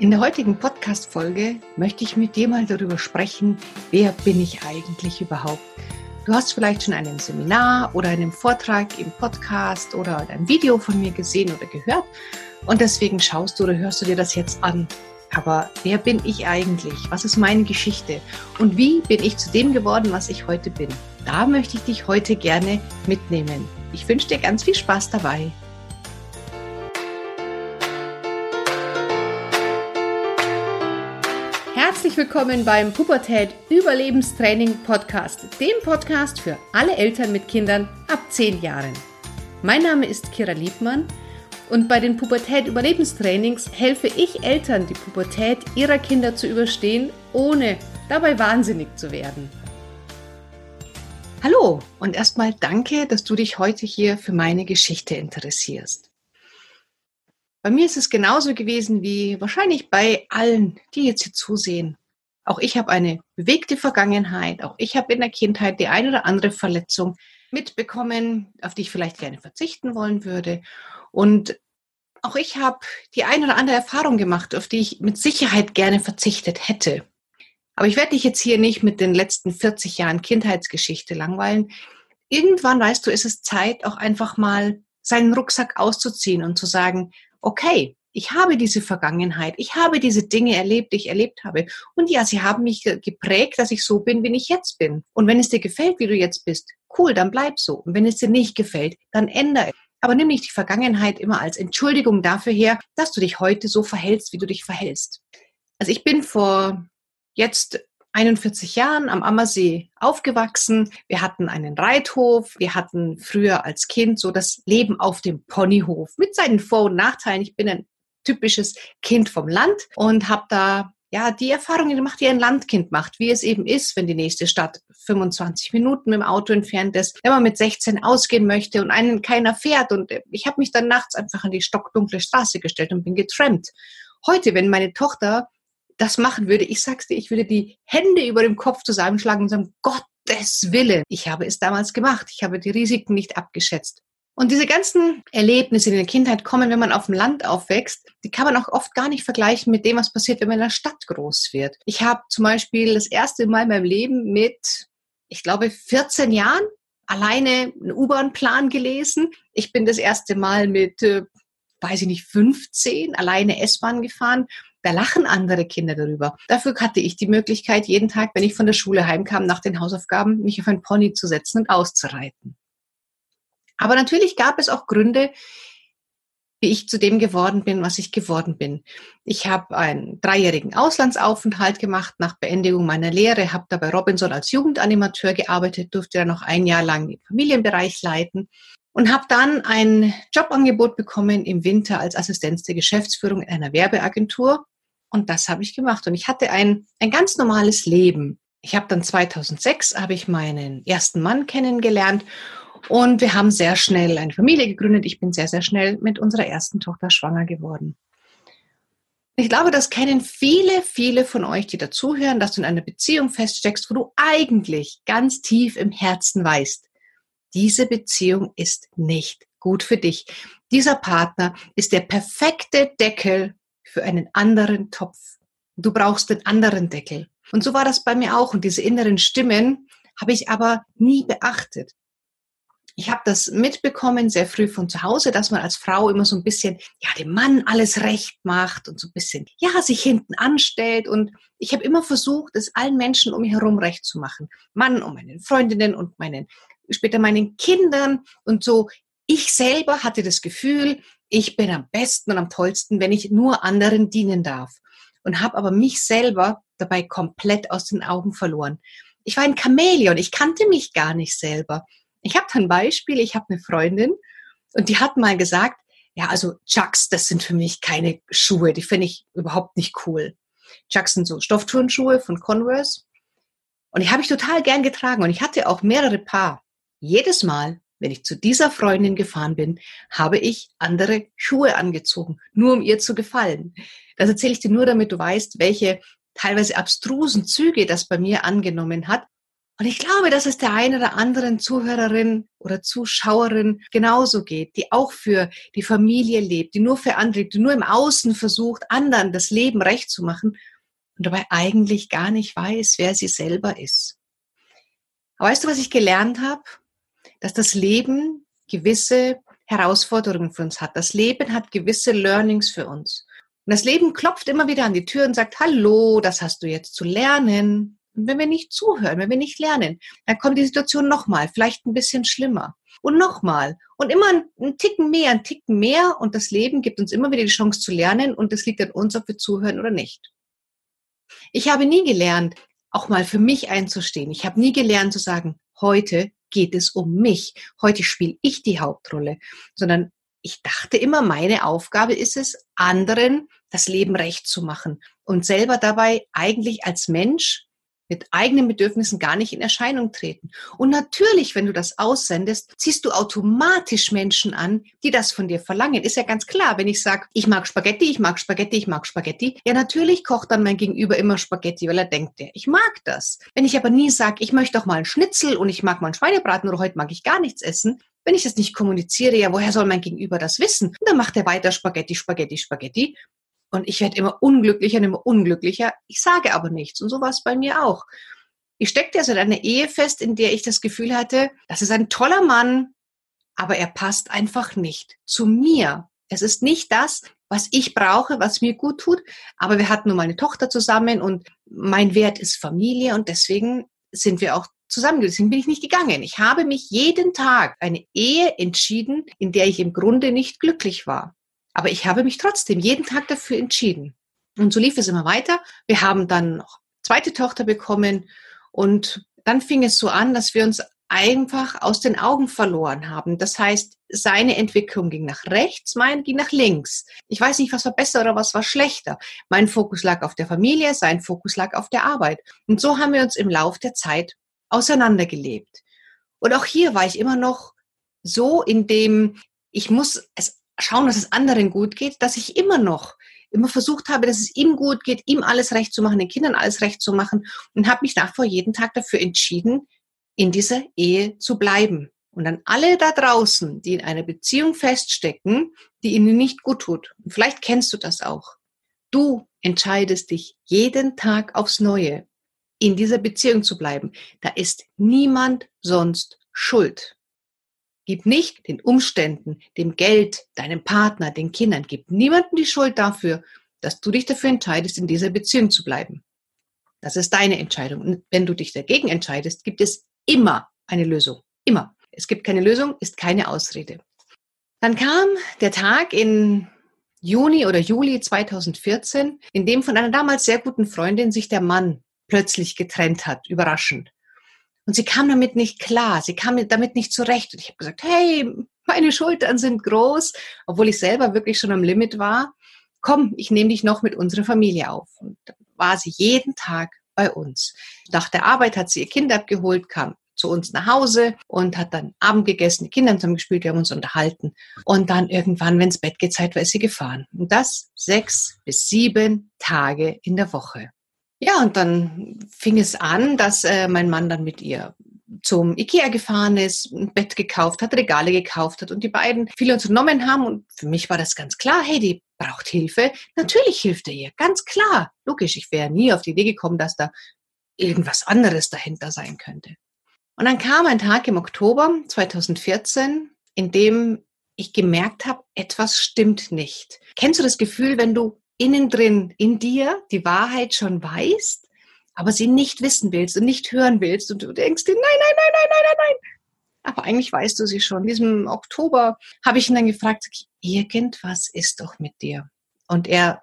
In der heutigen Podcast-Folge möchte ich mit dir mal darüber sprechen, wer bin ich eigentlich überhaupt? Du hast vielleicht schon einen Seminar oder einen Vortrag im Podcast oder ein Video von mir gesehen oder gehört und deswegen schaust du oder hörst du dir das jetzt an. Aber wer bin ich eigentlich? Was ist meine Geschichte? Und wie bin ich zu dem geworden, was ich heute bin? Da möchte ich dich heute gerne mitnehmen. Ich wünsche dir ganz viel Spaß dabei. Willkommen beim Pubertät Überlebenstraining Podcast, dem Podcast für alle Eltern mit Kindern ab 10 Jahren. Mein Name ist Kira Liebmann und bei den Pubertät Überlebenstrainings helfe ich Eltern, die Pubertät ihrer Kinder zu überstehen, ohne dabei wahnsinnig zu werden. Hallo und erstmal danke, dass du dich heute hier für meine Geschichte interessierst. Bei mir ist es genauso gewesen wie wahrscheinlich bei allen, die jetzt hier zusehen. Auch ich habe eine bewegte Vergangenheit. Auch ich habe in der Kindheit die eine oder andere Verletzung mitbekommen, auf die ich vielleicht gerne verzichten wollen würde. Und auch ich habe die eine oder andere Erfahrung gemacht, auf die ich mit Sicherheit gerne verzichtet hätte. Aber ich werde dich jetzt hier nicht mit den letzten 40 Jahren Kindheitsgeschichte langweilen. Irgendwann, weißt du, ist es Zeit, auch einfach mal seinen Rucksack auszuziehen und zu sagen, okay, ich habe diese Vergangenheit, ich habe diese Dinge erlebt, die ich erlebt habe. Und ja, sie haben mich geprägt, dass ich so bin, wie ich jetzt bin. Und wenn es dir gefällt, wie du jetzt bist, cool, dann bleib so. Und wenn es dir nicht gefällt, dann ändere. Aber nimm nicht die Vergangenheit immer als Entschuldigung dafür her, dass du dich heute so verhältst, wie du dich verhältst. Also ich bin vor jetzt 41 Jahren am Ammersee aufgewachsen. Wir hatten einen Reithof. Wir hatten früher als Kind so das Leben auf dem Ponyhof mit seinen Vor- und Nachteilen. Ich bin ein typisches Kind vom Land und habe da ja, die Erfahrungen gemacht, die ein Landkind macht, wie es eben ist, wenn die nächste Stadt 25 Minuten mit dem Auto entfernt ist, wenn man mit 16 ausgehen möchte und einen keiner fährt. Und ich habe mich dann nachts einfach an die stockdunkle Straße gestellt und bin getrampt. Heute, wenn meine Tochter das machen würde, ich sag's dir, ich würde die Hände über dem Kopf zusammenschlagen und sagen, Gottes Willen. Ich habe es damals gemacht. Ich habe die Risiken nicht abgeschätzt. Und diese ganzen Erlebnisse, die in der Kindheit kommen, wenn man auf dem Land aufwächst, die kann man auch oft gar nicht vergleichen mit dem, was passiert, wenn man in der Stadt groß wird. Ich habe zum Beispiel das erste Mal in meinem Leben mit, ich glaube, 14 Jahren alleine einen U-Bahn-Plan gelesen. Ich bin das erste Mal mit, äh, weiß ich nicht, 15 alleine S-Bahn gefahren. Da lachen andere Kinder darüber. Dafür hatte ich die Möglichkeit, jeden Tag, wenn ich von der Schule heimkam, nach den Hausaufgaben, mich auf ein Pony zu setzen und auszureiten. Aber natürlich gab es auch Gründe, wie ich zu dem geworden bin, was ich geworden bin. Ich habe einen dreijährigen Auslandsaufenthalt gemacht nach Beendigung meiner Lehre, habe da bei Robinson als Jugendanimateur gearbeitet, durfte dann noch ein Jahr lang den Familienbereich leiten und habe dann ein Jobangebot bekommen im Winter als Assistenz der Geschäftsführung in einer Werbeagentur. Und das habe ich gemacht. Und ich hatte ein, ein ganz normales Leben. Ich habe dann 2006 habe ich meinen ersten Mann kennengelernt und wir haben sehr schnell eine Familie gegründet. Ich bin sehr, sehr schnell mit unserer ersten Tochter schwanger geworden. Ich glaube, das kennen viele, viele von euch, die dazuhören, dass du in einer Beziehung feststeckst, wo du eigentlich ganz tief im Herzen weißt, diese Beziehung ist nicht gut für dich. Dieser Partner ist der perfekte Deckel für einen anderen Topf. Du brauchst den anderen Deckel. Und so war das bei mir auch. Und diese inneren Stimmen habe ich aber nie beachtet. Ich habe das mitbekommen sehr früh von zu Hause, dass man als Frau immer so ein bisschen, ja, dem Mann alles recht macht und so ein bisschen, ja, sich hinten anstellt. Und ich habe immer versucht, es allen Menschen um mich herum recht zu machen. Mann und meinen Freundinnen und meinen später meinen Kindern und so. Ich selber hatte das Gefühl, ich bin am besten und am tollsten, wenn ich nur anderen dienen darf. Und habe aber mich selber dabei komplett aus den Augen verloren. Ich war ein Chamäleon, ich kannte mich gar nicht selber. Ich habe ein Beispiel, ich habe eine Freundin und die hat mal gesagt, ja, also Chucks, das sind für mich keine Schuhe, die finde ich überhaupt nicht cool. Chucks sind so Stoffturnschuhe von Converse und die habe ich total gern getragen und ich hatte auch mehrere Paar. Jedes Mal, wenn ich zu dieser Freundin gefahren bin, habe ich andere Schuhe angezogen, nur um ihr zu gefallen. Das erzähle ich dir nur, damit du weißt, welche teilweise abstrusen Züge das bei mir angenommen hat. Und ich glaube, dass es der einen oder anderen Zuhörerin oder Zuschauerin genauso geht, die auch für die Familie lebt, die nur für andere die nur im Außen versucht, anderen das Leben recht zu machen und dabei eigentlich gar nicht weiß, wer sie selber ist. Aber weißt du, was ich gelernt habe? Dass das Leben gewisse Herausforderungen für uns hat. Das Leben hat gewisse Learnings für uns. Und das Leben klopft immer wieder an die Tür und sagt, hallo, das hast du jetzt zu lernen. Und wenn wir nicht zuhören, wenn wir nicht lernen, dann kommt die Situation nochmal, vielleicht ein bisschen schlimmer. Und nochmal. Und immer ein Ticken mehr, ein Ticken mehr. Und das Leben gibt uns immer wieder die Chance zu lernen. Und es liegt an uns, ob wir zuhören oder nicht. Ich habe nie gelernt, auch mal für mich einzustehen. Ich habe nie gelernt zu sagen, heute geht es um mich. Heute spiele ich die Hauptrolle. Sondern ich dachte immer, meine Aufgabe ist es, anderen das Leben recht zu machen und selber dabei eigentlich als Mensch mit eigenen Bedürfnissen gar nicht in Erscheinung treten. Und natürlich, wenn du das aussendest, ziehst du automatisch Menschen an, die das von dir verlangen. Ist ja ganz klar, wenn ich sage, ich mag Spaghetti, ich mag Spaghetti, ich mag Spaghetti, ja natürlich kocht dann mein Gegenüber immer Spaghetti, weil er denkt, ich mag das. Wenn ich aber nie sage, ich möchte doch mal einen Schnitzel und ich mag mal einen Schweinebraten oder heute mag ich gar nichts essen, wenn ich das nicht kommuniziere, ja, woher soll mein Gegenüber das wissen? Und dann macht er weiter Spaghetti, Spaghetti, Spaghetti. Und ich werde immer unglücklicher und immer unglücklicher. Ich sage aber nichts. Und so war es bei mir auch. Ich steckte also in einer Ehe fest, in der ich das Gefühl hatte, das ist ein toller Mann, aber er passt einfach nicht zu mir. Es ist nicht das, was ich brauche, was mir gut tut. Aber wir hatten nur mal eine Tochter zusammen und mein Wert ist Familie und deswegen sind wir auch zusammen. Deswegen bin ich nicht gegangen. Ich habe mich jeden Tag eine Ehe entschieden, in der ich im Grunde nicht glücklich war. Aber ich habe mich trotzdem jeden Tag dafür entschieden. Und so lief es immer weiter. Wir haben dann noch zweite Tochter bekommen und dann fing es so an, dass wir uns einfach aus den Augen verloren haben. Das heißt, seine Entwicklung ging nach rechts, mein ging nach links. Ich weiß nicht, was war besser oder was war schlechter. Mein Fokus lag auf der Familie, sein Fokus lag auf der Arbeit. Und so haben wir uns im Lauf der Zeit auseinandergelebt. Und auch hier war ich immer noch so in dem, ich muss es schauen, dass es anderen gut geht, dass ich immer noch immer versucht habe, dass es ihm gut geht, ihm alles recht zu machen, den Kindern alles recht zu machen und habe mich nach vor jeden Tag dafür entschieden, in dieser Ehe zu bleiben. Und dann alle da draußen, die in einer Beziehung feststecken, die ihnen nicht gut tut. Und vielleicht kennst du das auch. Du entscheidest dich jeden Tag aufs Neue, in dieser Beziehung zu bleiben. Da ist niemand sonst schuld. Gib nicht den Umständen, dem Geld, deinem Partner, den Kindern, gib niemandem die Schuld dafür, dass du dich dafür entscheidest, in dieser Beziehung zu bleiben. Das ist deine Entscheidung. Und wenn du dich dagegen entscheidest, gibt es immer eine Lösung. Immer. Es gibt keine Lösung, ist keine Ausrede. Dann kam der Tag in Juni oder Juli 2014, in dem von einer damals sehr guten Freundin sich der Mann plötzlich getrennt hat, überraschend. Und sie kam damit nicht klar, sie kam damit nicht zurecht. Und ich habe gesagt, hey, meine Schultern sind groß, obwohl ich selber wirklich schon am Limit war. Komm, ich nehme dich noch mit unserer Familie auf. Und dann war sie jeden Tag bei uns. Nach der Arbeit hat sie ihr Kind abgeholt, kam zu uns nach Hause und hat dann Abend gegessen, die Kinder haben gespielt, wir haben uns unterhalten. Und dann irgendwann, wenn es Bett geht, Zeit war, ist sie gefahren. Und das sechs bis sieben Tage in der Woche. Ja, und dann fing es an, dass äh, mein Mann dann mit ihr zum Ikea gefahren ist, ein Bett gekauft hat, Regale gekauft hat und die beiden viel unternommen haben. Und für mich war das ganz klar, hey, die braucht Hilfe. Natürlich hilft er ihr, ganz klar. Logisch, ich wäre nie auf die Idee gekommen, dass da irgendwas anderes dahinter sein könnte. Und dann kam ein Tag im Oktober 2014, in dem ich gemerkt habe, etwas stimmt nicht. Kennst du das Gefühl, wenn du innen drin, in dir die Wahrheit schon weißt, aber sie nicht wissen willst und nicht hören willst und du denkst dir, nein, nein, nein, nein, nein, nein, nein. Aber eigentlich weißt du sie schon. In diesem Oktober habe ich ihn dann gefragt, irgendwas ist doch mit dir. Und er,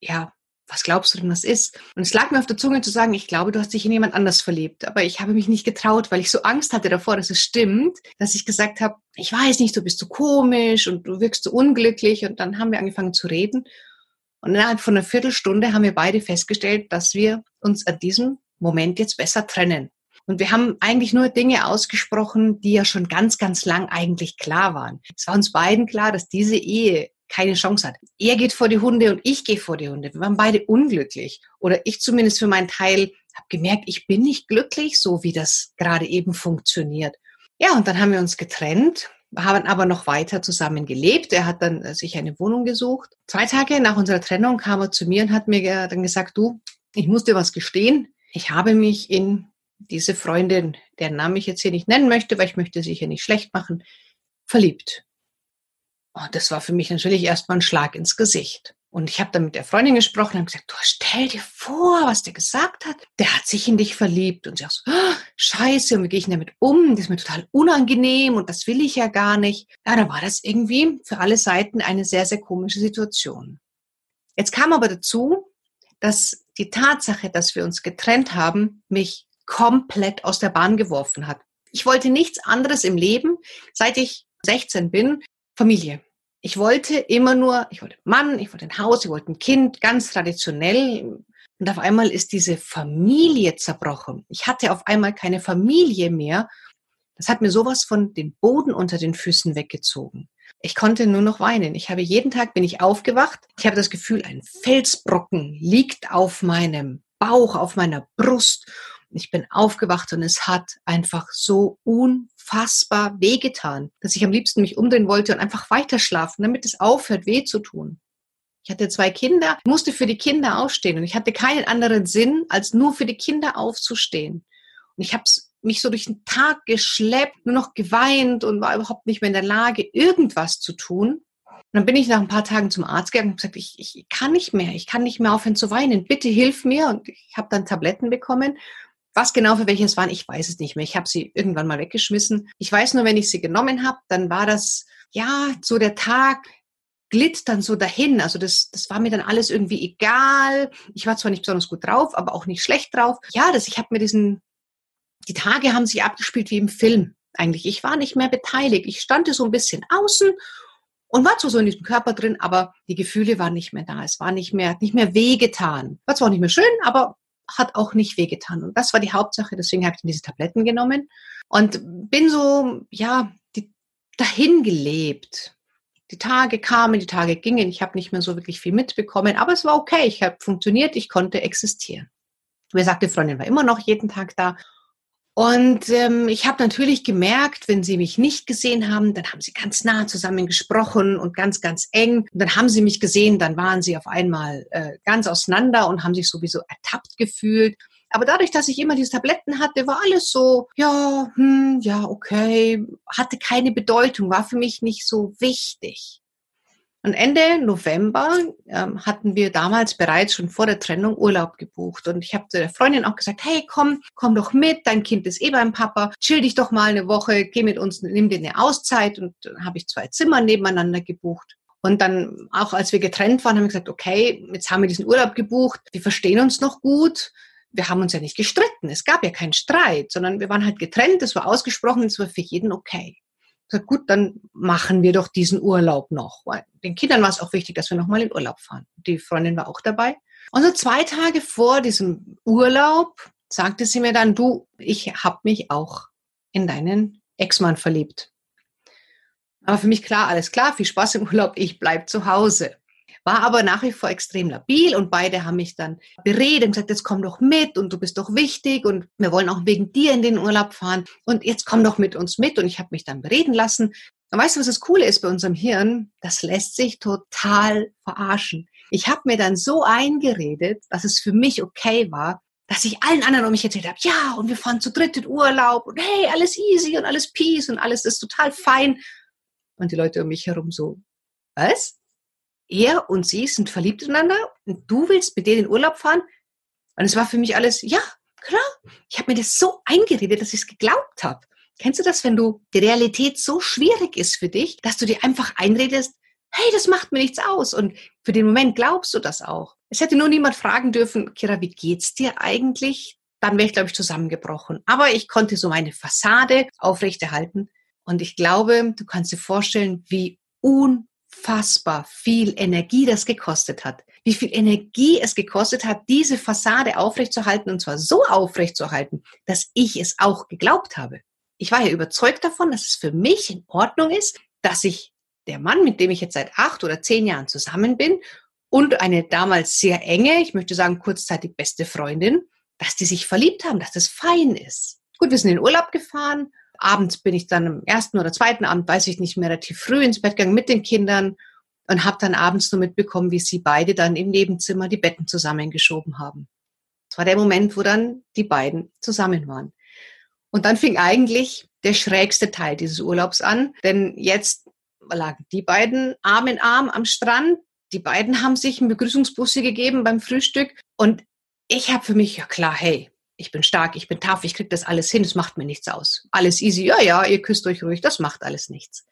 ja, was glaubst du denn, was ist? Und es lag mir auf der Zunge zu sagen, ich glaube, du hast dich in jemand anders verliebt. Aber ich habe mich nicht getraut, weil ich so Angst hatte davor, dass es stimmt, dass ich gesagt habe, ich weiß nicht, du bist so komisch und du wirkst so unglücklich. Und dann haben wir angefangen zu reden. Und innerhalb von einer Viertelstunde haben wir beide festgestellt, dass wir uns an diesem Moment jetzt besser trennen. Und wir haben eigentlich nur Dinge ausgesprochen, die ja schon ganz, ganz lang eigentlich klar waren. Es war uns beiden klar, dass diese Ehe keine Chance hat. Er geht vor die Hunde und ich gehe vor die Hunde. Wir waren beide unglücklich. Oder ich zumindest für meinen Teil habe gemerkt, ich bin nicht glücklich, so wie das gerade eben funktioniert. Ja, und dann haben wir uns getrennt, haben aber noch weiter zusammen gelebt. Er hat dann äh, sich eine Wohnung gesucht. Zwei Tage nach unserer Trennung kam er zu mir und hat mir dann gesagt, du, ich muss dir was gestehen. Ich habe mich in diese Freundin, deren Namen ich jetzt hier nicht nennen möchte, weil ich möchte sie hier nicht schlecht machen, verliebt. Und das war für mich natürlich erstmal ein Schlag ins Gesicht. Und ich habe dann mit der Freundin gesprochen und gesagt, du stell dir vor, was der gesagt hat. Der hat sich in dich verliebt. Und sie auch so, oh, scheiße, und wie gehe ich damit um? Das ist mir total unangenehm und das will ich ja gar nicht. Ja, da war das irgendwie für alle Seiten eine sehr, sehr komische Situation. Jetzt kam aber dazu, dass die Tatsache, dass wir uns getrennt haben, mich komplett aus der Bahn geworfen hat. Ich wollte nichts anderes im Leben, seit ich 16 bin, Familie. Ich wollte immer nur, ich wollte einen Mann, ich wollte ein Haus, ich wollte ein Kind, ganz traditionell. Und auf einmal ist diese Familie zerbrochen. Ich hatte auf einmal keine Familie mehr. Das hat mir sowas von den Boden unter den Füßen weggezogen. Ich konnte nur noch weinen. Ich habe jeden Tag bin ich aufgewacht. Ich habe das Gefühl, ein Felsbrocken liegt auf meinem Bauch, auf meiner Brust. Ich bin aufgewacht und es hat einfach so un unfassbar wehgetan, dass ich am liebsten mich umdrehen wollte und einfach weiter schlafen, damit es aufhört, weh zu tun. Ich hatte zwei Kinder, musste für die Kinder aufstehen und ich hatte keinen anderen Sinn, als nur für die Kinder aufzustehen. Und ich habe mich so durch den Tag geschleppt, nur noch geweint und war überhaupt nicht mehr in der Lage, irgendwas zu tun. Und dann bin ich nach ein paar Tagen zum Arzt gegangen und gesagt, ich, ich kann nicht mehr, ich kann nicht mehr aufhören zu weinen. Bitte hilf mir. Und ich habe dann Tabletten bekommen was genau für welche es waren, ich weiß es nicht mehr. Ich habe sie irgendwann mal weggeschmissen. Ich weiß nur, wenn ich sie genommen habe, dann war das, ja, so der Tag glitt dann so dahin. Also das, das war mir dann alles irgendwie egal. Ich war zwar nicht besonders gut drauf, aber auch nicht schlecht drauf. Ja, das, ich habe mir diesen, die Tage haben sich abgespielt wie im Film eigentlich. Ich war nicht mehr beteiligt. Ich stand so ein bisschen außen und war zwar so in diesem Körper drin, aber die Gefühle waren nicht mehr da. Es war nicht mehr, nicht mehr wehgetan. War zwar nicht mehr schön, aber hat auch nicht wehgetan. Und das war die Hauptsache, deswegen habe ich diese Tabletten genommen und bin so, ja, die, dahin gelebt. Die Tage kamen, die Tage gingen, ich habe nicht mehr so wirklich viel mitbekommen, aber es war okay, ich habe funktioniert, ich konnte existieren. Wie gesagt, die Freundin war immer noch jeden Tag da und ähm, ich habe natürlich gemerkt, wenn sie mich nicht gesehen haben, dann haben sie ganz nah zusammen gesprochen und ganz, ganz eng. Und dann haben sie mich gesehen, dann waren sie auf einmal äh, ganz auseinander und haben sich sowieso ertappt gefühlt. Aber dadurch, dass ich immer diese Tabletten hatte, war alles so, ja, hm, ja, okay, hatte keine Bedeutung, war für mich nicht so wichtig. Und Ende November ähm, hatten wir damals bereits schon vor der Trennung Urlaub gebucht. Und ich habe der Freundin auch gesagt, hey, komm, komm doch mit, dein Kind ist eh beim Papa, chill dich doch mal eine Woche, geh mit uns, nimm dir eine Auszeit. Und dann habe ich zwei Zimmer nebeneinander gebucht. Und dann, auch als wir getrennt waren, haben wir gesagt, okay, jetzt haben wir diesen Urlaub gebucht, wir verstehen uns noch gut. Wir haben uns ja nicht gestritten, es gab ja keinen Streit, sondern wir waren halt getrennt, es war ausgesprochen, es war für jeden okay gesagt, gut, dann machen wir doch diesen Urlaub noch. Weil den Kindern war es auch wichtig, dass wir nochmal in Urlaub fahren. Die Freundin war auch dabei. Und so zwei Tage vor diesem Urlaub sagte sie mir dann, du, ich habe mich auch in deinen Ex-Mann verliebt. Aber für mich klar, alles klar, viel Spaß im Urlaub, ich bleib zu Hause war aber nach wie vor extrem labil und beide haben mich dann beredet und gesagt, jetzt komm doch mit und du bist doch wichtig und wir wollen auch wegen dir in den Urlaub fahren und jetzt komm doch mit uns mit und ich habe mich dann bereden lassen. Und weißt du, was das Coole ist bei unserem Hirn? Das lässt sich total verarschen. Ich habe mir dann so eingeredet, dass es für mich okay war, dass ich allen anderen um mich erzählt habe, ja, und wir fahren zu dritt in Urlaub und hey, alles easy und alles peace und alles ist total fein. Und die Leute um mich herum so, was? Er und sie sind verliebt ineinander und du willst mit denen in Urlaub fahren. Und es war für mich alles, ja, klar. Ich habe mir das so eingeredet, dass ich es geglaubt habe. Kennst du das, wenn du die Realität so schwierig ist für dich, dass du dir einfach einredest, hey, das macht mir nichts aus. Und für den Moment glaubst du das auch. Es hätte nur niemand fragen dürfen, Kira, wie geht's dir eigentlich? Dann wäre ich, glaube ich, zusammengebrochen. Aber ich konnte so meine Fassade aufrechterhalten. Und ich glaube, du kannst dir vorstellen, wie un unfassbar viel Energie das gekostet hat. Wie viel Energie es gekostet hat, diese Fassade aufrechtzuerhalten und zwar so aufrechtzuerhalten, dass ich es auch geglaubt habe. Ich war ja überzeugt davon, dass es für mich in Ordnung ist, dass ich der Mann, mit dem ich jetzt seit acht oder zehn Jahren zusammen bin und eine damals sehr enge, ich möchte sagen kurzzeitig beste Freundin, dass die sich verliebt haben, dass das fein ist. Gut, wir sind in Urlaub gefahren. Abends bin ich dann am ersten oder zweiten Abend, weiß ich nicht mehr, relativ früh ins Bett gegangen mit den Kindern und habe dann abends nur mitbekommen, wie sie beide dann im Nebenzimmer die Betten zusammengeschoben haben. Das war der Moment, wo dann die beiden zusammen waren. Und dann fing eigentlich der schrägste Teil dieses Urlaubs an, denn jetzt lagen die beiden Arm in Arm am Strand. Die beiden haben sich einen Begrüßungsbusse gegeben beim Frühstück und ich habe für mich, ja klar, hey, ich bin stark, ich bin tough, ich krieg das alles hin, es macht mir nichts aus. Alles easy, ja, ja, ihr küsst euch ruhig, das macht alles nichts.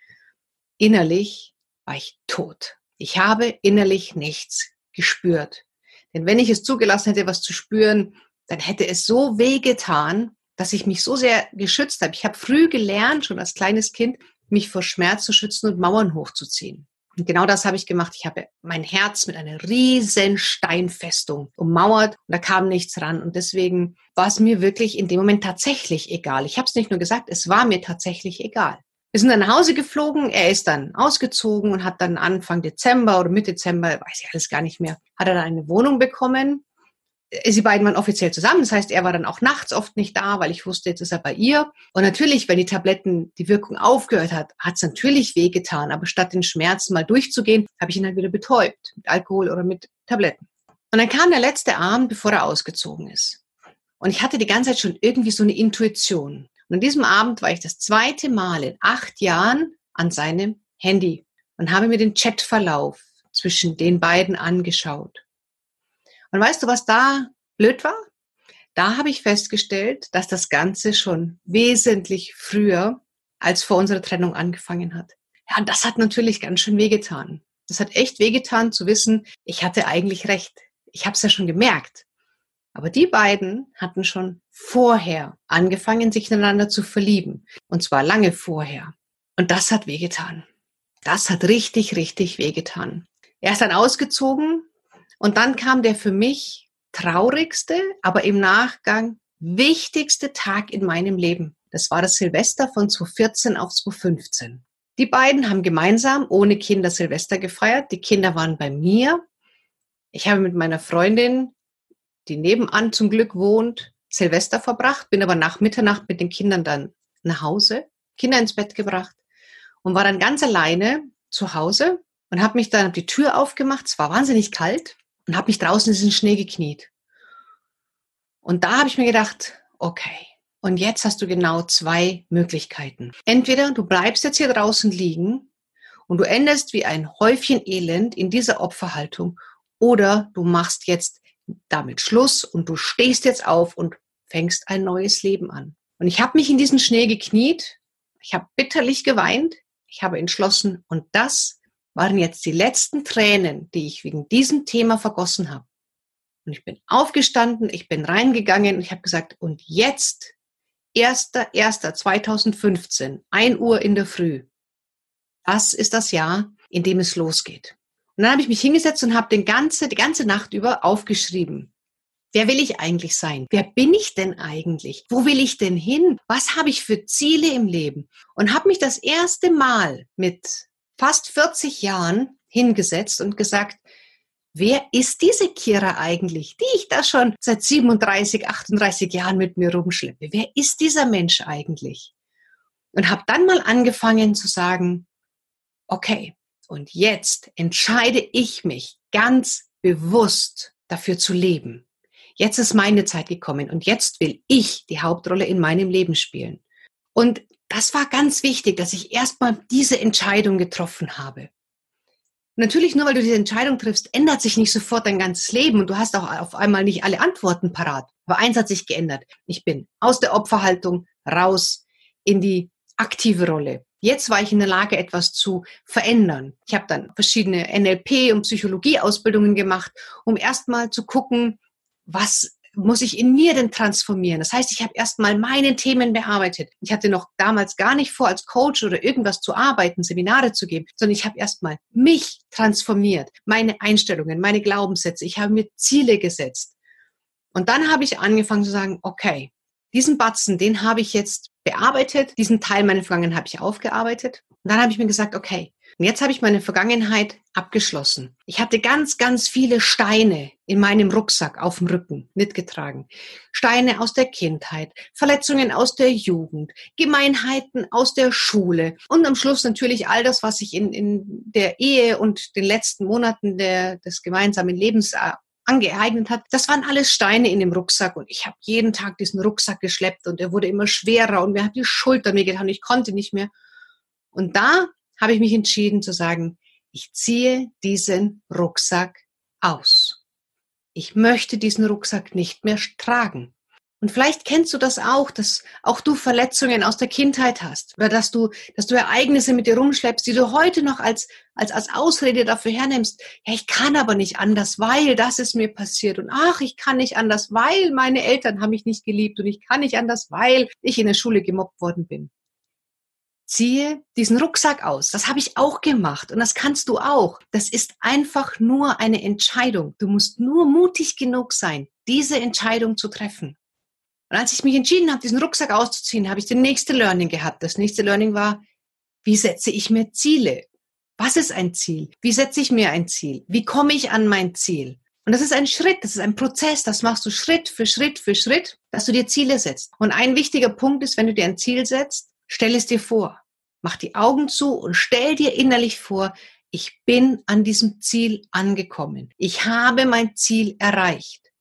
Innerlich war ich tot. Ich habe innerlich nichts gespürt. Denn wenn ich es zugelassen hätte, was zu spüren, dann hätte es so weh getan, dass ich mich so sehr geschützt habe. Ich habe früh gelernt, schon als kleines Kind, mich vor Schmerz zu schützen und Mauern hochzuziehen. Und genau das habe ich gemacht. Ich habe mein Herz mit einer riesen Steinfestung ummauert und da kam nichts ran. Und deswegen war es mir wirklich in dem Moment tatsächlich egal. Ich habe es nicht nur gesagt, es war mir tatsächlich egal. Wir sind dann nach Hause geflogen, er ist dann ausgezogen und hat dann Anfang Dezember oder Mitte Dezember, weiß ich alles gar nicht mehr, hat er dann eine Wohnung bekommen sie beiden waren offiziell zusammen. Das heißt, er war dann auch nachts oft nicht da, weil ich wusste, jetzt ist er bei ihr. Und natürlich, wenn die Tabletten die Wirkung aufgehört hat, hat es natürlich wehgetan. Aber statt den Schmerzen mal durchzugehen, habe ich ihn halt wieder betäubt. Mit Alkohol oder mit Tabletten. Und dann kam der letzte Abend, bevor er ausgezogen ist. Und ich hatte die ganze Zeit schon irgendwie so eine Intuition. Und an diesem Abend war ich das zweite Mal in acht Jahren an seinem Handy und habe mir den Chatverlauf zwischen den beiden angeschaut. Und weißt du, was da blöd war? Da habe ich festgestellt, dass das Ganze schon wesentlich früher als vor unserer Trennung angefangen hat. Ja, und das hat natürlich ganz schön wehgetan. Das hat echt wehgetan zu wissen, ich hatte eigentlich recht. Ich habe es ja schon gemerkt. Aber die beiden hatten schon vorher angefangen, sich ineinander zu verlieben. Und zwar lange vorher. Und das hat wehgetan. Das hat richtig, richtig wehgetan. Er ist dann ausgezogen, und dann kam der für mich traurigste, aber im Nachgang wichtigste Tag in meinem Leben. Das war das Silvester von 2014 auf 2015. Die beiden haben gemeinsam ohne Kinder Silvester gefeiert. Die Kinder waren bei mir. Ich habe mit meiner Freundin, die nebenan zum Glück wohnt, Silvester verbracht, bin aber nach Mitternacht mit den Kindern dann nach Hause, Kinder ins Bett gebracht und war dann ganz alleine zu Hause und habe mich dann die Tür aufgemacht. Es war wahnsinnig kalt und habe mich draußen in den Schnee gekniet. Und da habe ich mir gedacht, okay, und jetzt hast du genau zwei Möglichkeiten. Entweder du bleibst jetzt hier draußen liegen und du endest wie ein Häufchen Elend in dieser Opferhaltung oder du machst jetzt damit Schluss und du stehst jetzt auf und fängst ein neues Leben an. Und ich habe mich in diesen Schnee gekniet, ich habe bitterlich geweint, ich habe entschlossen und das waren jetzt die letzten Tränen, die ich wegen diesem Thema vergossen habe. Und ich bin aufgestanden, ich bin reingegangen und ich habe gesagt, und jetzt, 1.1.2015, 1 Uhr in der Früh, das ist das Jahr, in dem es losgeht. Und dann habe ich mich hingesetzt und habe den ganze, die ganze Nacht über aufgeschrieben. Wer will ich eigentlich sein? Wer bin ich denn eigentlich? Wo will ich denn hin? Was habe ich für Ziele im Leben? Und habe mich das erste Mal mit fast 40 Jahren hingesetzt und gesagt, wer ist diese Kira eigentlich, die ich da schon seit 37, 38 Jahren mit mir rumschleppe? Wer ist dieser Mensch eigentlich? Und habe dann mal angefangen zu sagen, okay, und jetzt entscheide ich mich ganz bewusst dafür zu leben. Jetzt ist meine Zeit gekommen und jetzt will ich die Hauptrolle in meinem Leben spielen. Und das war ganz wichtig, dass ich erstmal diese Entscheidung getroffen habe. Natürlich, nur weil du diese Entscheidung triffst, ändert sich nicht sofort dein ganzes Leben und du hast auch auf einmal nicht alle Antworten parat. Aber eins hat sich geändert. Ich bin aus der Opferhaltung raus in die aktive Rolle. Jetzt war ich in der Lage, etwas zu verändern. Ich habe dann verschiedene NLP- und Psychologie-Ausbildungen gemacht, um erstmal zu gucken, was muss ich in mir denn transformieren? Das heißt, ich habe erstmal meine Themen bearbeitet. Ich hatte noch damals gar nicht vor, als Coach oder irgendwas zu arbeiten, Seminare zu geben, sondern ich habe erstmal mich transformiert, meine Einstellungen, meine Glaubenssätze. Ich habe mir Ziele gesetzt. Und dann habe ich angefangen zu sagen, okay, diesen Batzen, den habe ich jetzt bearbeitet, diesen Teil meiner Vergangenheit habe ich aufgearbeitet. Und dann habe ich mir gesagt, okay, Und jetzt habe ich meine Vergangenheit abgeschlossen. Ich hatte ganz, ganz viele Steine in meinem Rucksack auf dem Rücken mitgetragen. Steine aus der Kindheit, Verletzungen aus der Jugend, Gemeinheiten aus der Schule und am Schluss natürlich all das, was ich in, in der Ehe und den letzten Monaten der, des gemeinsamen Lebens äh, angeeignet hat, das waren alles Steine in dem Rucksack und ich habe jeden Tag diesen Rucksack geschleppt und er wurde immer schwerer und mir hat die Schulter mir getan und ich konnte nicht mehr. Und da habe ich mich entschieden zu sagen, ich ziehe diesen Rucksack aus. Ich möchte diesen Rucksack nicht mehr tragen. Und vielleicht kennst du das auch, dass auch du Verletzungen aus der Kindheit hast oder dass du, dass du Ereignisse mit dir rumschleppst, die du heute noch als, als, als Ausrede dafür hernimmst. Ja, ich kann aber nicht anders, weil das ist mir passiert. Und ach, ich kann nicht anders, weil meine Eltern haben mich nicht geliebt und ich kann nicht anders, weil ich in der Schule gemobbt worden bin ziehe diesen Rucksack aus. Das habe ich auch gemacht und das kannst du auch. Das ist einfach nur eine Entscheidung. Du musst nur mutig genug sein, diese Entscheidung zu treffen. Und als ich mich entschieden habe, diesen Rucksack auszuziehen, habe ich den nächste Learning gehabt. Das nächste Learning war, wie setze ich mir Ziele? Was ist ein Ziel? Wie setze ich mir ein Ziel? Wie komme ich an mein Ziel? Und das ist ein Schritt, das ist ein Prozess, das machst du Schritt für Schritt für Schritt, dass du dir Ziele setzt. Und ein wichtiger Punkt ist, wenn du dir ein Ziel setzt, Stell es dir vor. Mach die Augen zu und stell dir innerlich vor, ich bin an diesem Ziel angekommen. Ich habe mein Ziel erreicht.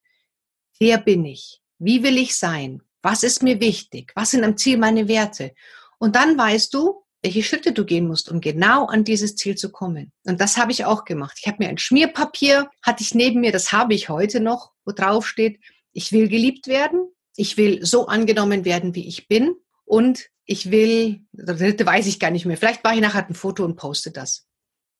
Wer bin ich? Wie will ich sein? Was ist mir wichtig? Was sind am Ziel meine Werte? Und dann weißt du, welche Schritte du gehen musst, um genau an dieses Ziel zu kommen. Und das habe ich auch gemacht. Ich habe mir ein Schmierpapier, hatte ich neben mir, das habe ich heute noch, wo drauf steht, ich will geliebt werden, ich will so angenommen werden, wie ich bin und ich will, das dritte weiß ich gar nicht mehr, vielleicht mache ich nachher ein Foto und poste das.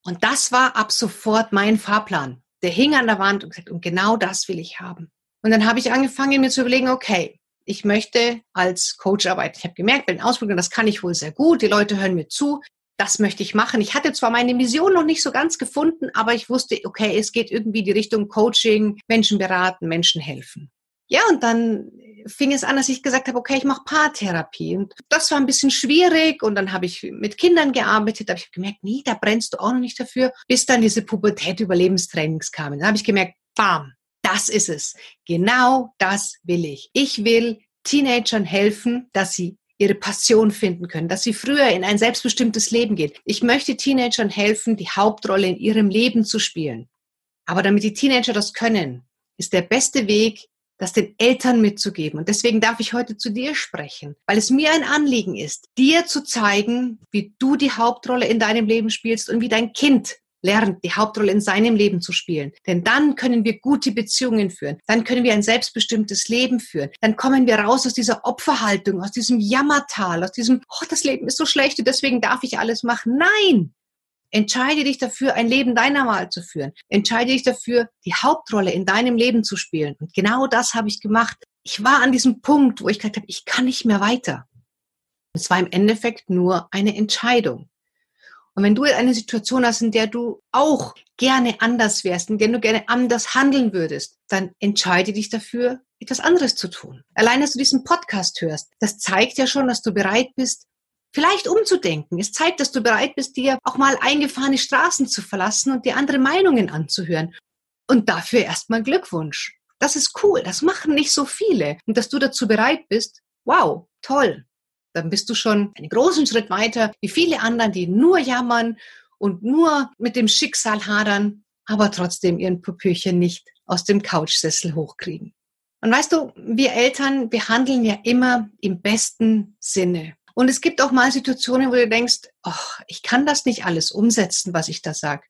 Und das war ab sofort mein Fahrplan. Der hing an der Wand und gesagt, und genau das will ich haben. Und dann habe ich angefangen, mir zu überlegen, okay, ich möchte als Coach arbeiten. Ich habe gemerkt, bei den Ausbildungen, das kann ich wohl sehr gut. Die Leute hören mir zu. Das möchte ich machen. Ich hatte zwar meine Mission noch nicht so ganz gefunden, aber ich wusste, okay, es geht irgendwie die Richtung Coaching, Menschen beraten, Menschen helfen. Ja, und dann fing es an, dass ich gesagt habe, okay, ich mache Paartherapie. Und das war ein bisschen schwierig. Und dann habe ich mit Kindern gearbeitet. Da habe ich gemerkt, nee, da brennst du auch noch nicht dafür. Bis dann diese Pubertät-Überlebenstrainings kamen. Da habe ich gemerkt, bam, das ist es. Genau das will ich. Ich will Teenagern helfen, dass sie ihre Passion finden können, dass sie früher in ein selbstbestimmtes Leben gehen. Ich möchte Teenagern helfen, die Hauptrolle in ihrem Leben zu spielen. Aber damit die Teenager das können, ist der beste Weg, das den Eltern mitzugeben. Und deswegen darf ich heute zu dir sprechen, weil es mir ein Anliegen ist, dir zu zeigen, wie du die Hauptrolle in deinem Leben spielst und wie dein Kind lernt, die Hauptrolle in seinem Leben zu spielen. Denn dann können wir gute Beziehungen führen. Dann können wir ein selbstbestimmtes Leben führen. Dann kommen wir raus aus dieser Opferhaltung, aus diesem Jammertal, aus diesem, oh, das Leben ist so schlecht und deswegen darf ich alles machen. Nein! Entscheide dich dafür, ein Leben deiner Wahl zu führen. Entscheide dich dafür, die Hauptrolle in deinem Leben zu spielen. Und genau das habe ich gemacht. Ich war an diesem Punkt, wo ich gesagt habe, ich kann nicht mehr weiter. Es war im Endeffekt nur eine Entscheidung. Und wenn du eine Situation hast, in der du auch gerne anders wärst, in der du gerne anders handeln würdest, dann entscheide dich dafür, etwas anderes zu tun. Allein, dass du diesen Podcast hörst, das zeigt ja schon, dass du bereit bist, vielleicht umzudenken. Es zeigt, dass du bereit bist, dir auch mal eingefahrene Straßen zu verlassen und dir andere Meinungen anzuhören. Und dafür erstmal Glückwunsch. Das ist cool. Das machen nicht so viele. Und dass du dazu bereit bist, wow, toll. Dann bist du schon einen großen Schritt weiter, wie viele anderen, die nur jammern und nur mit dem Schicksal hadern, aber trotzdem ihren Pupürchen nicht aus dem Couchsessel hochkriegen. Und weißt du, wir Eltern, wir handeln ja immer im besten Sinne. Und es gibt auch mal Situationen, wo du denkst, oh, ich kann das nicht alles umsetzen, was ich da sage.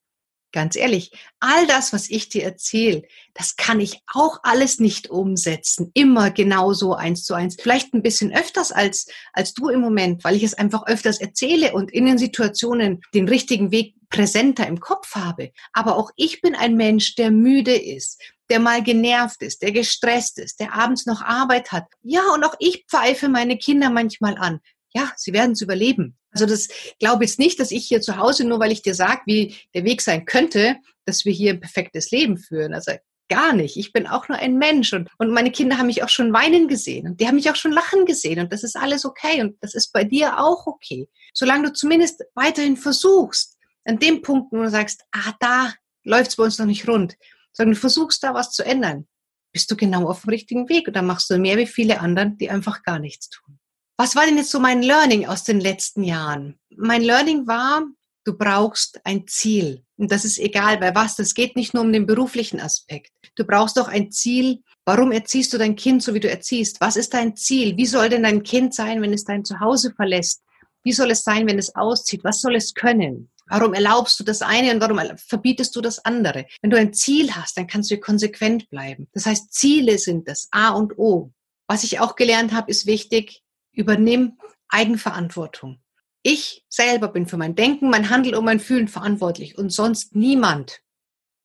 Ganz ehrlich, all das, was ich dir erzähle, das kann ich auch alles nicht umsetzen. Immer genauso eins zu eins. Vielleicht ein bisschen öfters als, als du im Moment, weil ich es einfach öfters erzähle und in den Situationen den richtigen Weg präsenter im Kopf habe. Aber auch ich bin ein Mensch, der müde ist, der mal genervt ist, der gestresst ist, der abends noch Arbeit hat. Ja, und auch ich pfeife meine Kinder manchmal an ja, sie werden es überleben. Also das glaube jetzt nicht, dass ich hier zu Hause, nur weil ich dir sage, wie der Weg sein könnte, dass wir hier ein perfektes Leben führen. Also gar nicht. Ich bin auch nur ein Mensch und, und meine Kinder haben mich auch schon weinen gesehen und die haben mich auch schon lachen gesehen und das ist alles okay und das ist bei dir auch okay. Solange du zumindest weiterhin versuchst, an dem Punkt, wo du sagst, ah, da läuft es bei uns noch nicht rund, sondern du versuchst da was zu ändern, bist du genau auf dem richtigen Weg und dann machst du mehr wie viele anderen, die einfach gar nichts tun. Was war denn jetzt so mein Learning aus den letzten Jahren? Mein Learning war, du brauchst ein Ziel. Und das ist egal bei was. Das geht nicht nur um den beruflichen Aspekt. Du brauchst doch ein Ziel. Warum erziehst du dein Kind so, wie du erziehst? Was ist dein Ziel? Wie soll denn dein Kind sein, wenn es dein Zuhause verlässt? Wie soll es sein, wenn es auszieht? Was soll es können? Warum erlaubst du das eine und warum verbietest du das andere? Wenn du ein Ziel hast, dann kannst du konsequent bleiben. Das heißt, Ziele sind das A und O. Was ich auch gelernt habe, ist wichtig, übernimm Eigenverantwortung. Ich selber bin für mein Denken, mein Handeln und mein Fühlen verantwortlich und sonst niemand.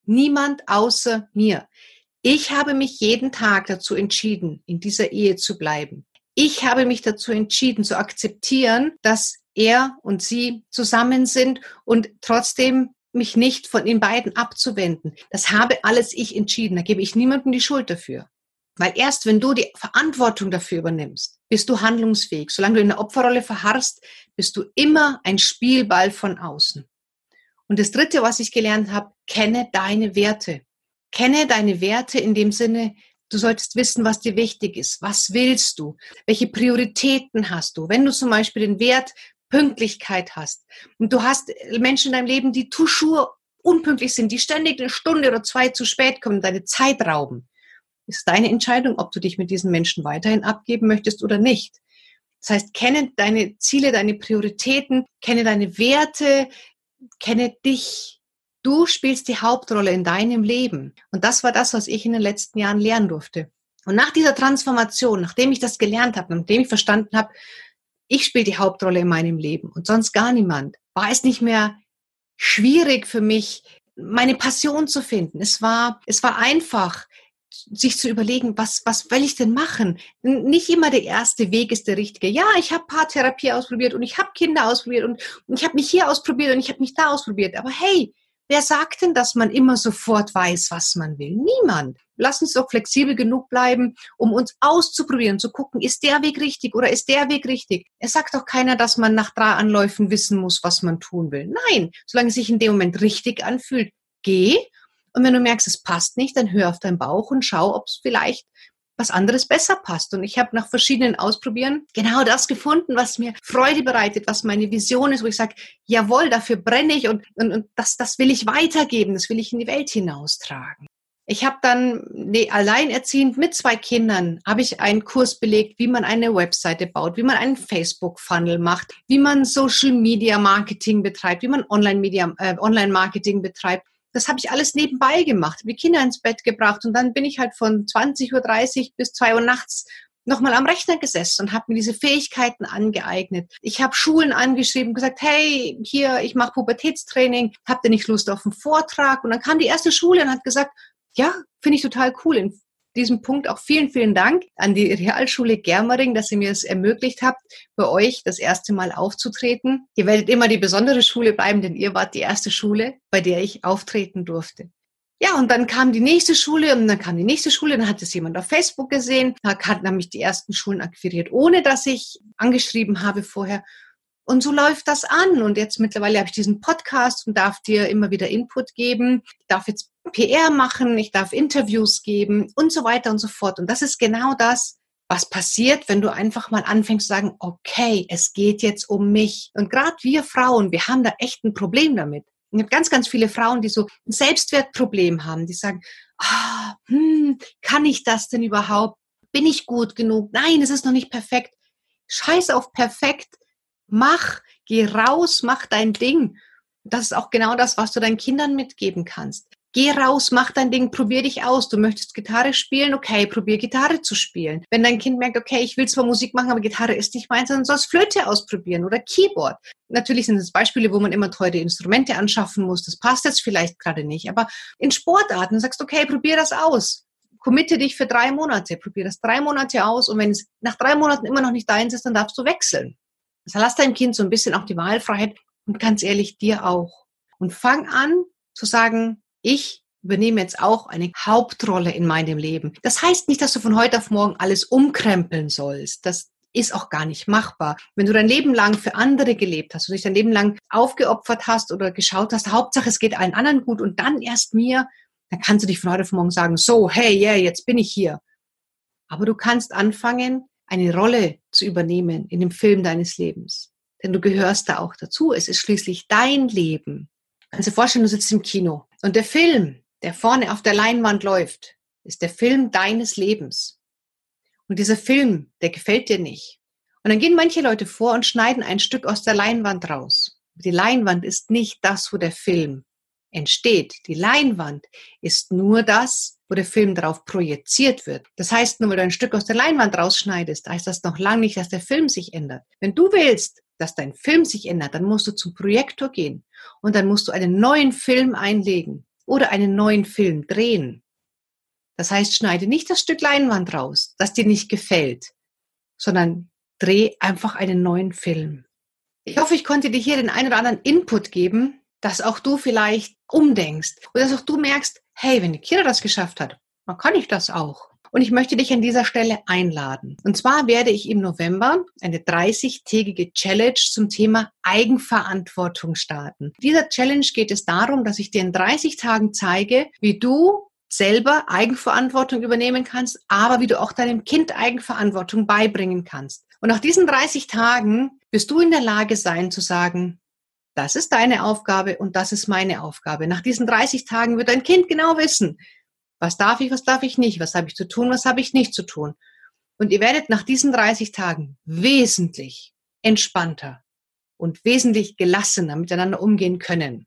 Niemand außer mir. Ich habe mich jeden Tag dazu entschieden, in dieser Ehe zu bleiben. Ich habe mich dazu entschieden, zu akzeptieren, dass er und sie zusammen sind und trotzdem mich nicht von den beiden abzuwenden. Das habe alles ich entschieden. Da gebe ich niemandem die Schuld dafür. Weil erst wenn du die Verantwortung dafür übernimmst, bist du handlungsfähig. Solange du in der Opferrolle verharrst, bist du immer ein Spielball von außen. Und das Dritte, was ich gelernt habe, kenne deine Werte. Kenne deine Werte in dem Sinne, du solltest wissen, was dir wichtig ist. Was willst du? Welche Prioritäten hast du? Wenn du zum Beispiel den Wert Pünktlichkeit hast und du hast Menschen in deinem Leben, die toujours unpünktlich sind, die ständig eine Stunde oder zwei zu spät kommen, deine Zeit rauben, ist deine Entscheidung, ob du dich mit diesen Menschen weiterhin abgeben möchtest oder nicht. Das heißt, kenne deine Ziele, deine Prioritäten, kenne deine Werte, kenne dich. Du spielst die Hauptrolle in deinem Leben. Und das war das, was ich in den letzten Jahren lernen durfte. Und nach dieser Transformation, nachdem ich das gelernt habe, nachdem ich verstanden habe, ich spiele die Hauptrolle in meinem Leben und sonst gar niemand, war es nicht mehr schwierig für mich, meine Passion zu finden. Es war, es war einfach, sich zu überlegen, was, was will ich denn machen? Nicht immer der erste Weg ist der richtige. Ja, ich habe Paartherapie ausprobiert und ich habe Kinder ausprobiert und, und ich habe mich hier ausprobiert und ich habe mich da ausprobiert. Aber hey, wer sagt denn, dass man immer sofort weiß, was man will? Niemand. Lass uns doch flexibel genug bleiben, um uns auszuprobieren, zu gucken, ist der Weg richtig oder ist der Weg richtig? Es sagt doch keiner, dass man nach drei Anläufen wissen muss, was man tun will. Nein, solange es sich in dem Moment richtig anfühlt, geh und wenn du merkst, es passt nicht, dann hör auf deinen Bauch und schau, ob es vielleicht was anderes besser passt. Und ich habe nach verschiedenen Ausprobieren genau das gefunden, was mir Freude bereitet, was meine Vision ist, wo ich sage, jawohl, dafür brenne ich und, und, und das, das will ich weitergeben, das will ich in die Welt hinaustragen. Ich habe dann nee, alleinerziehend mit zwei Kindern habe ich einen Kurs belegt, wie man eine Webseite baut, wie man einen Facebook-Funnel macht, wie man Social Media Marketing betreibt, wie man Online Media äh, Online Marketing betreibt das habe ich alles nebenbei gemacht, wie Kinder ins Bett gebracht und dann bin ich halt von 20.30 Uhr bis 2 Uhr nachts nochmal am Rechner gesessen und habe mir diese Fähigkeiten angeeignet. Ich habe Schulen angeschrieben, gesagt, hey, hier, ich mache Pubertätstraining, habt ihr nicht Lust auf einen Vortrag? Und dann kam die erste Schule und hat gesagt, ja, finde ich total cool. In diesem Punkt auch vielen, vielen Dank an die Realschule Germering, dass ihr mir es ermöglicht habt, bei euch das erste Mal aufzutreten. Ihr werdet immer die besondere Schule bleiben, denn ihr wart die erste Schule, bei der ich auftreten durfte. Ja, und dann kam die nächste Schule und dann kam die nächste Schule, dann hat es jemand auf Facebook gesehen, hat nämlich die ersten Schulen akquiriert, ohne dass ich angeschrieben habe vorher. Und so läuft das an. Und jetzt mittlerweile habe ich diesen Podcast und darf dir immer wieder Input geben. Ich darf jetzt PR machen, ich darf Interviews geben und so weiter und so fort. Und das ist genau das, was passiert, wenn du einfach mal anfängst zu sagen, okay, es geht jetzt um mich. Und gerade wir Frauen, wir haben da echt ein Problem damit. Ich habe ganz, ganz viele Frauen, die so ein Selbstwertproblem haben, die sagen, ah, hm, kann ich das denn überhaupt? Bin ich gut genug? Nein, es ist noch nicht perfekt. Scheiß auf perfekt. Mach, geh raus, mach dein Ding. Das ist auch genau das, was du deinen Kindern mitgeben kannst. Geh raus, mach dein Ding, probier dich aus. Du möchtest Gitarre spielen, okay, probier Gitarre zu spielen. Wenn dein Kind merkt, okay, ich will zwar Musik machen, aber Gitarre ist nicht meins, dann sollst Flöte ausprobieren oder Keyboard. Natürlich sind es Beispiele, wo man immer teure Instrumente anschaffen muss. Das passt jetzt vielleicht gerade nicht. Aber in Sportarten sagst du, okay, probier das aus. Committe dich für drei Monate, probier das drei Monate aus und wenn es nach drei Monaten immer noch nicht deins ist, dann darfst du wechseln. Also lass deinem Kind so ein bisschen auch die Wahlfreiheit und ganz ehrlich dir auch. Und fang an zu sagen, ich übernehme jetzt auch eine Hauptrolle in meinem Leben. Das heißt nicht, dass du von heute auf morgen alles umkrempeln sollst. Das ist auch gar nicht machbar. Wenn du dein Leben lang für andere gelebt hast und dich dein Leben lang aufgeopfert hast oder geschaut hast, Hauptsache es geht allen anderen gut und dann erst mir, dann kannst du dich von heute auf morgen sagen, so, hey, yeah, jetzt bin ich hier. Aber du kannst anfangen, eine Rolle zu übernehmen in dem Film deines Lebens. Denn du gehörst da auch dazu. Es ist schließlich dein Leben. Kannst du dir vorstellen, du sitzt im Kino und der Film, der vorne auf der Leinwand läuft, ist der Film deines Lebens. Und dieser Film, der gefällt dir nicht. Und dann gehen manche Leute vor und schneiden ein Stück aus der Leinwand raus. Die Leinwand ist nicht das, wo der Film entsteht. Die Leinwand ist nur das, wo der Film drauf projiziert wird. Das heißt, nur weil du ein Stück aus der Leinwand rausschneidest, heißt das noch lange nicht, dass der Film sich ändert. Wenn du willst, dass dein Film sich ändert, dann musst du zum Projektor gehen und dann musst du einen neuen Film einlegen oder einen neuen Film drehen. Das heißt, schneide nicht das Stück Leinwand raus, das dir nicht gefällt, sondern dreh einfach einen neuen Film. Ich hoffe, ich konnte dir hier den einen oder anderen Input geben, dass auch du vielleicht umdenkst oder dass auch du merkst, hey, wenn die Kira das geschafft hat, dann kann ich das auch. Und ich möchte dich an dieser Stelle einladen. Und zwar werde ich im November eine 30-tägige Challenge zum Thema Eigenverantwortung starten. Dieser Challenge geht es darum, dass ich dir in 30 Tagen zeige, wie du selber Eigenverantwortung übernehmen kannst, aber wie du auch deinem Kind Eigenverantwortung beibringen kannst. Und nach diesen 30 Tagen wirst du in der Lage sein zu sagen, das ist deine Aufgabe und das ist meine Aufgabe. Nach diesen 30 Tagen wird dein Kind genau wissen, was darf ich, was darf ich nicht, was habe ich zu tun, was habe ich nicht zu tun. Und ihr werdet nach diesen 30 Tagen wesentlich entspannter und wesentlich gelassener miteinander umgehen können.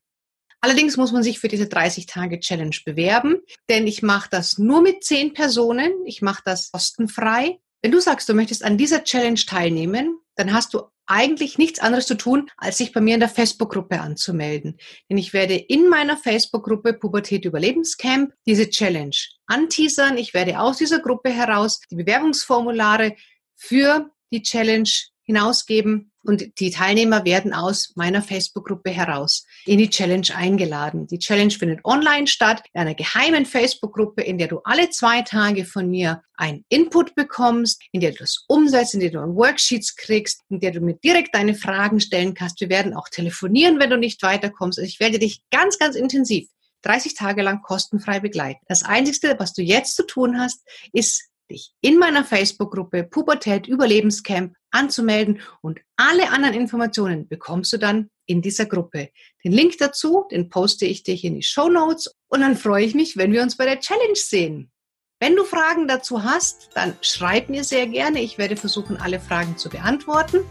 Allerdings muss man sich für diese 30-Tage-Challenge bewerben, denn ich mache das nur mit zehn Personen. Ich mache das kostenfrei. Wenn du sagst, du möchtest an dieser Challenge teilnehmen, dann hast du eigentlich nichts anderes zu tun, als sich bei mir in der Facebook-Gruppe anzumelden. Denn ich werde in meiner Facebook-Gruppe Pubertät Überlebenscamp diese Challenge anteasern. Ich werde aus dieser Gruppe heraus die Bewerbungsformulare für die Challenge hinausgeben und die Teilnehmer werden aus meiner Facebook-Gruppe heraus in die Challenge eingeladen. Die Challenge findet online statt, in einer geheimen Facebook-Gruppe, in der du alle zwei Tage von mir ein Input bekommst, in der du das umsetzt, in der du Worksheets kriegst, in der du mir direkt deine Fragen stellen kannst. Wir werden auch telefonieren, wenn du nicht weiterkommst. Also ich werde dich ganz, ganz intensiv 30 Tage lang kostenfrei begleiten. Das Einzige, was du jetzt zu tun hast, ist dich in meiner Facebook-Gruppe Pubertät Überlebenscamp anzumelden und alle anderen Informationen bekommst du dann in dieser Gruppe. Den Link dazu, den poste ich dir hier in die Show Notes und dann freue ich mich, wenn wir uns bei der Challenge sehen. Wenn du Fragen dazu hast, dann schreib mir sehr gerne. Ich werde versuchen, alle Fragen zu beantworten.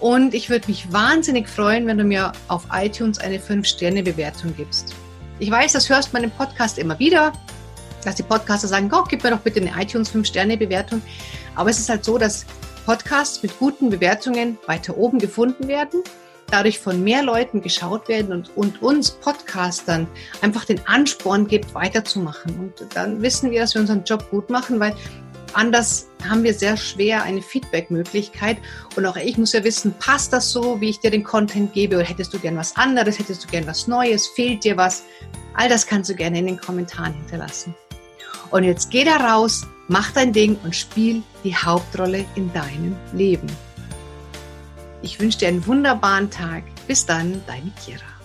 Und ich würde mich wahnsinnig freuen, wenn du mir auf iTunes eine 5-Sterne-Bewertung gibst. Ich weiß, das hörst man im Podcast immer wieder dass die Podcaster sagen, oh, gib mir doch bitte eine iTunes 5-Sterne-Bewertung. Aber es ist halt so, dass Podcasts mit guten Bewertungen weiter oben gefunden werden, dadurch von mehr Leuten geschaut werden und, und uns Podcastern einfach den Ansporn gibt, weiterzumachen. Und dann wissen wir, dass wir unseren Job gut machen, weil anders haben wir sehr schwer eine Feedback-Möglichkeit. Und auch ich muss ja wissen, passt das so, wie ich dir den Content gebe? Oder hättest du gern was anderes? Hättest du gern was Neues? Fehlt dir was? All das kannst du gerne in den Kommentaren hinterlassen. Und jetzt geh da raus, mach dein Ding und spiel die Hauptrolle in deinem Leben. Ich wünsche dir einen wunderbaren Tag. Bis dann, deine Kira.